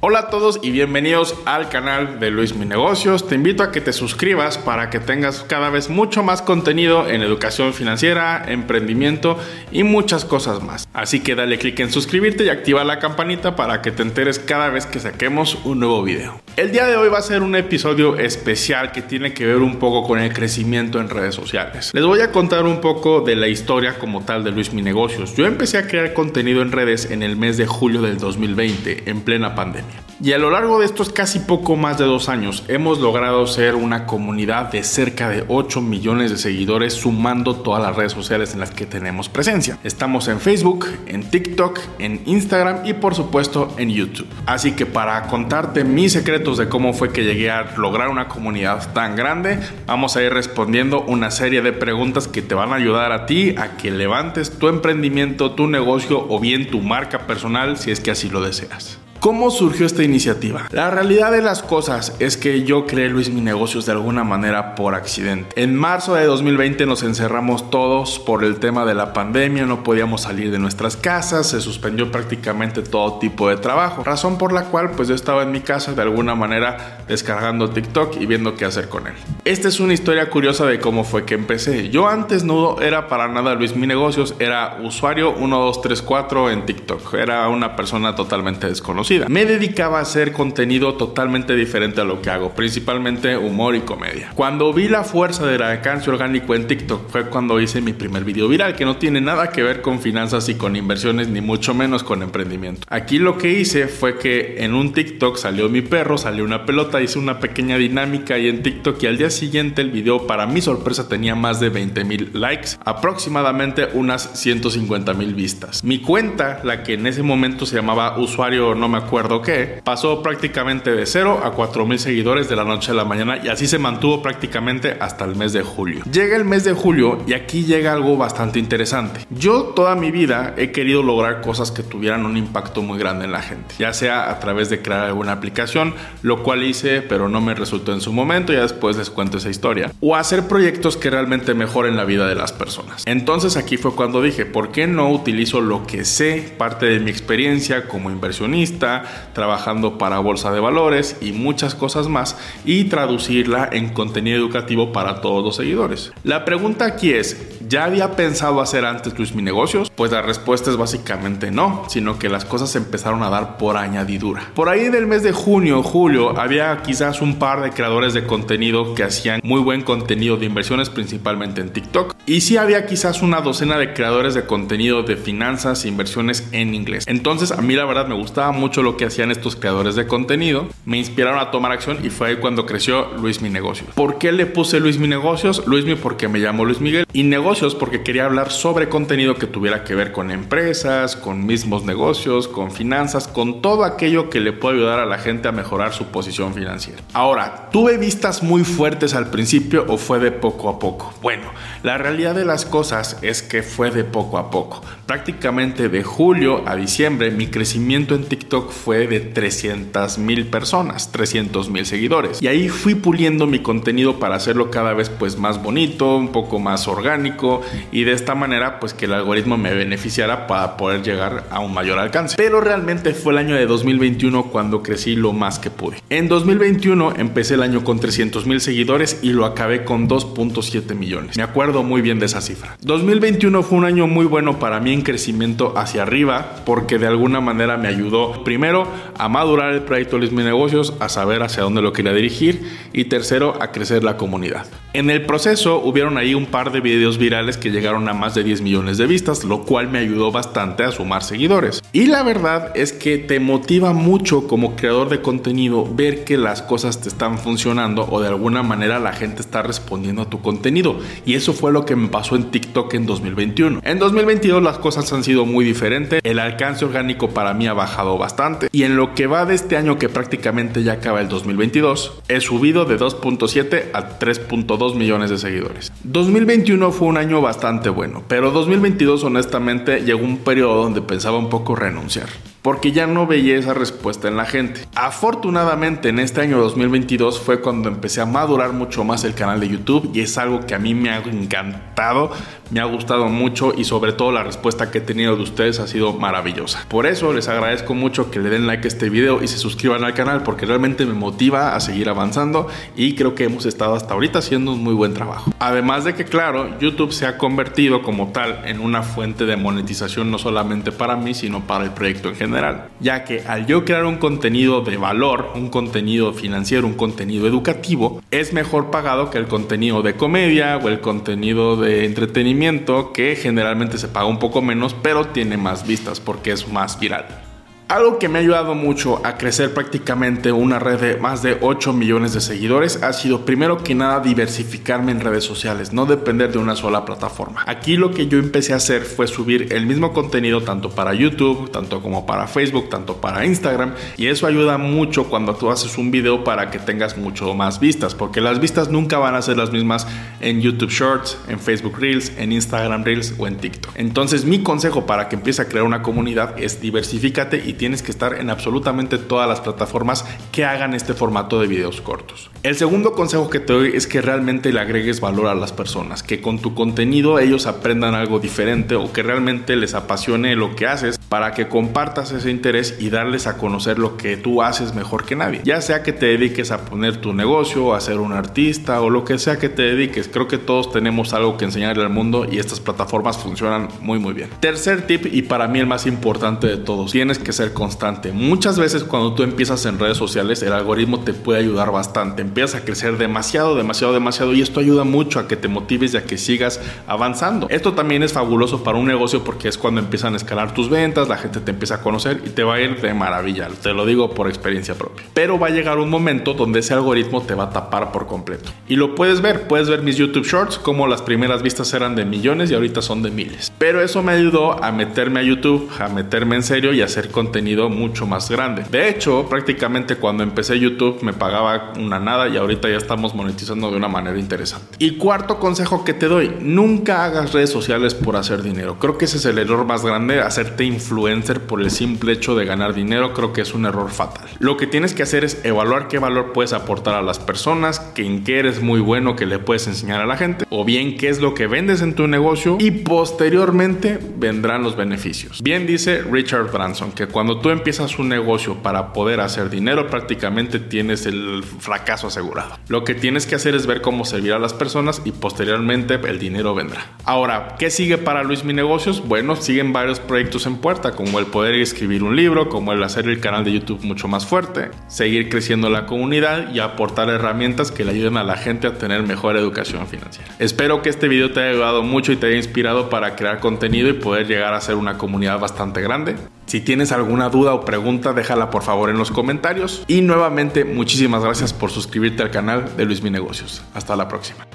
Hola a todos y bienvenidos al canal de Luis Mi Negocios. Te invito a que te suscribas para que tengas cada vez mucho más contenido en educación financiera, emprendimiento y muchas cosas más. Así que dale click en suscribirte y activa la campanita para que te enteres cada vez que saquemos un nuevo video. El día de hoy va a ser un episodio especial que tiene que ver un poco con el crecimiento en redes sociales. Les voy a contar un poco de la historia como tal de Luis Mi Negocios. Yo empecé a crear contenido en redes en el mes de julio del 2020, en plena pandemia. Y a lo largo de estos casi poco más de dos años hemos logrado ser una comunidad de cerca de 8 millones de seguidores sumando todas las redes sociales en las que tenemos presencia. Estamos en Facebook, en TikTok, en Instagram y por supuesto en YouTube. Así que para contarte mis secretos de cómo fue que llegué a lograr una comunidad tan grande, vamos a ir respondiendo una serie de preguntas que te van a ayudar a ti a que levantes tu emprendimiento, tu negocio o bien tu marca personal si es que así lo deseas. ¿Cómo surgió esta iniciativa? La realidad de las cosas es que yo creé Luis Mi Negocios de alguna manera por accidente. En marzo de 2020 nos encerramos todos por el tema de la pandemia, no podíamos salir de nuestras casas, se suspendió prácticamente todo tipo de trabajo, razón por la cual pues yo estaba en mi casa de alguna manera descargando TikTok y viendo qué hacer con él. Esta es una historia curiosa de cómo fue que empecé. Yo antes no era para nada Luis Mi Negocios, era usuario 1234 en TikTok, era una persona totalmente desconocida. Me dedicaba a hacer contenido totalmente diferente a lo que hago, principalmente humor y comedia. Cuando vi la fuerza del alcance orgánico en TikTok fue cuando hice mi primer video viral, que no tiene nada que ver con finanzas y con inversiones, ni mucho menos con emprendimiento. Aquí lo que hice fue que en un TikTok salió mi perro, salió una pelota, hice una pequeña dinámica ahí en TikTok y al día siguiente el video para mi sorpresa tenía más de 20 mil likes, aproximadamente unas 150 mil vistas. Mi cuenta, la que en ese momento se llamaba usuario no me acuerdo qué, pasó prácticamente de 0 a 4 mil seguidores de la noche a la mañana y así se mantuvo prácticamente hasta el mes de julio. Llega el mes de julio y aquí llega algo bastante interesante. Yo toda mi vida he querido lograr cosas que tuvieran un impacto muy grande en la gente, ya sea a través de crear alguna aplicación, lo cual hice pero no me resultó en su momento, ya después les cuento esa historia, o hacer proyectos que realmente mejoren la vida de las personas. Entonces aquí fue cuando dije, ¿por qué no utilizo lo que sé, parte de mi experiencia como inversionista, trabajando para Bolsa de Valores y muchas cosas más y traducirla en contenido educativo para todos los seguidores. La pregunta aquí es, ¿ya había pensado hacer antes Luis Mi Negocios? Pues la respuesta es básicamente no, sino que las cosas empezaron a dar por añadidura. Por ahí del mes de junio, julio, había quizás un par de creadores de contenido que hacían muy buen contenido de inversiones, principalmente en TikTok. Y sí había quizás una docena de creadores de contenido de finanzas e inversiones en inglés. Entonces a mí la verdad me gustaba mucho lo que hacían estos creadores de contenido, me inspiraron a tomar acción y fue ahí cuando creció Luis Mi Negocios. ¿Por qué le puse Luis Mi Negocios? Luis Mi porque me llamo Luis Miguel y negocios porque quería hablar sobre contenido que tuviera que ver con empresas, con mismos negocios, con finanzas, con todo aquello que le puede ayudar a la gente a mejorar su posición financiera. Ahora, ¿tuve vistas muy fuertes al principio o fue de poco a poco? Bueno, la realidad de las cosas es que fue de poco a poco. Prácticamente de julio a diciembre mi crecimiento en TikTok fue de 300 mil personas, 300 mil seguidores. Y ahí fui puliendo mi contenido para hacerlo cada vez pues más bonito, un poco más orgánico y de esta manera pues que el algoritmo me beneficiara para poder llegar a un mayor alcance. Pero realmente fue el año de 2021 cuando crecí lo más que pude. En 2021 empecé el año con 300 mil seguidores y lo acabé con 2.7 millones. Me acuerdo muy bien de esa cifra. 2021 fue un año muy bueno para mí en crecimiento hacia arriba porque de alguna manera me ayudó primero a madurar el proyecto Luis Mi Negocios, a saber hacia dónde lo quería dirigir y tercero a crecer la comunidad. En el proceso hubieron ahí un par de videos virales que llegaron a más de 10 millones de vistas, lo cual me ayudó bastante a sumar seguidores. Y la verdad es que te motiva mucho como creador de contenido ver que las cosas te están funcionando o de alguna manera la gente está respondiendo a tu contenido. Y eso fue lo que me pasó en TikTok en 2021. En 2022 las cosas han sido muy diferentes, el alcance orgánico para mí ha bajado bastante y en lo que va de este año que prácticamente ya acaba el 2022, he subido de 2.7 a 3.2 millones de seguidores. 2021 fue un año bastante bueno, pero 2022 honestamente llegó un periodo donde pensaba un poco renunciar porque ya no veía esa respuesta en la gente. Afortunadamente en este año 2022 fue cuando empecé a madurar mucho más el canal de YouTube y es algo que a mí me ha encantado, me ha gustado mucho y sobre todo la respuesta que he tenido de ustedes ha sido maravillosa. Por eso les agradezco mucho que le den like a este video y se suscriban al canal porque realmente me motiva a seguir avanzando y creo que hemos estado hasta ahorita haciendo un muy buen trabajo. Además de que claro, YouTube se ha convertido como tal en una fuente de monetización no solamente para mí sino para el proyecto en general ya que al yo crear un contenido de valor, un contenido financiero, un contenido educativo, es mejor pagado que el contenido de comedia o el contenido de entretenimiento que generalmente se paga un poco menos, pero tiene más vistas porque es más viral. Algo que me ha ayudado mucho a crecer prácticamente una red de más de 8 millones de seguidores ha sido primero que nada diversificarme en redes sociales, no depender de una sola plataforma. Aquí lo que yo empecé a hacer fue subir el mismo contenido tanto para YouTube, tanto como para Facebook, tanto para Instagram y eso ayuda mucho cuando tú haces un video para que tengas mucho más vistas, porque las vistas nunca van a ser las mismas en YouTube Shorts, en Facebook Reels, en Instagram Reels o en TikTok. Entonces mi consejo para que empiece a crear una comunidad es diversifícate y tienes que estar en absolutamente todas las plataformas que hagan este formato de videos cortos. El segundo consejo que te doy es que realmente le agregues valor a las personas, que con tu contenido ellos aprendan algo diferente o que realmente les apasione lo que haces para que compartas ese interés y darles a conocer lo que tú haces mejor que nadie. Ya sea que te dediques a poner tu negocio, a ser un artista o lo que sea que te dediques, creo que todos tenemos algo que enseñarle al mundo y estas plataformas funcionan muy muy bien. Tercer tip y para mí el más importante de todos, tienes que ser constante. Muchas veces cuando tú empiezas en redes sociales, el algoritmo te puede ayudar bastante. Empiezas a crecer demasiado, demasiado, demasiado y esto ayuda mucho a que te motives y a que sigas avanzando. Esto también es fabuloso para un negocio porque es cuando empiezan a escalar tus ventas, la gente te empieza a conocer y te va a ir de maravilla. Te lo digo por experiencia propia. Pero va a llegar un momento donde ese algoritmo te va a tapar por completo. Y lo puedes ver, puedes ver mis YouTube Shorts como las primeras vistas eran de millones y ahorita son de miles. Pero eso me ayudó a meterme a YouTube, a meterme en serio y a hacer contenido mucho más grande. De hecho, prácticamente cuando empecé YouTube me pagaba una nada y ahorita ya estamos monetizando de una manera interesante. Y cuarto consejo que te doy, nunca hagas redes sociales por hacer dinero. Creo que ese es el error más grande, hacerte influencer por el simple hecho de ganar dinero, creo que es un error fatal. Lo que tienes que hacer es evaluar qué valor puedes aportar a las personas, que en qué eres muy bueno que le puedes enseñar a la gente, o bien qué es lo que vendes en tu negocio y posteriormente vendrán los beneficios. Bien dice Richard Branson que cuando tú empiezas un negocio para poder hacer dinero, prácticamente tienes el fracaso asegurado. Lo que tienes que hacer es ver cómo servir a las personas y posteriormente el dinero vendrá. Ahora, ¿qué sigue para Luis Mi Negocios? Bueno, siguen varios proyectos en puerta, como el poder escribir un libro, como el hacer el canal de YouTube mucho más fuerte, seguir creciendo la comunidad y aportar herramientas que le ayuden a la gente a tener mejor educación financiera. Espero que este video te haya ayudado mucho y te haya inspirado para crear contenido y poder llegar a ser una comunidad bastante grande. Si tienes alguna duda o pregunta, déjala por favor en los comentarios. Y nuevamente, muchísimas gracias por suscribirte al canal de Luis Mi Negocios. Hasta la próxima.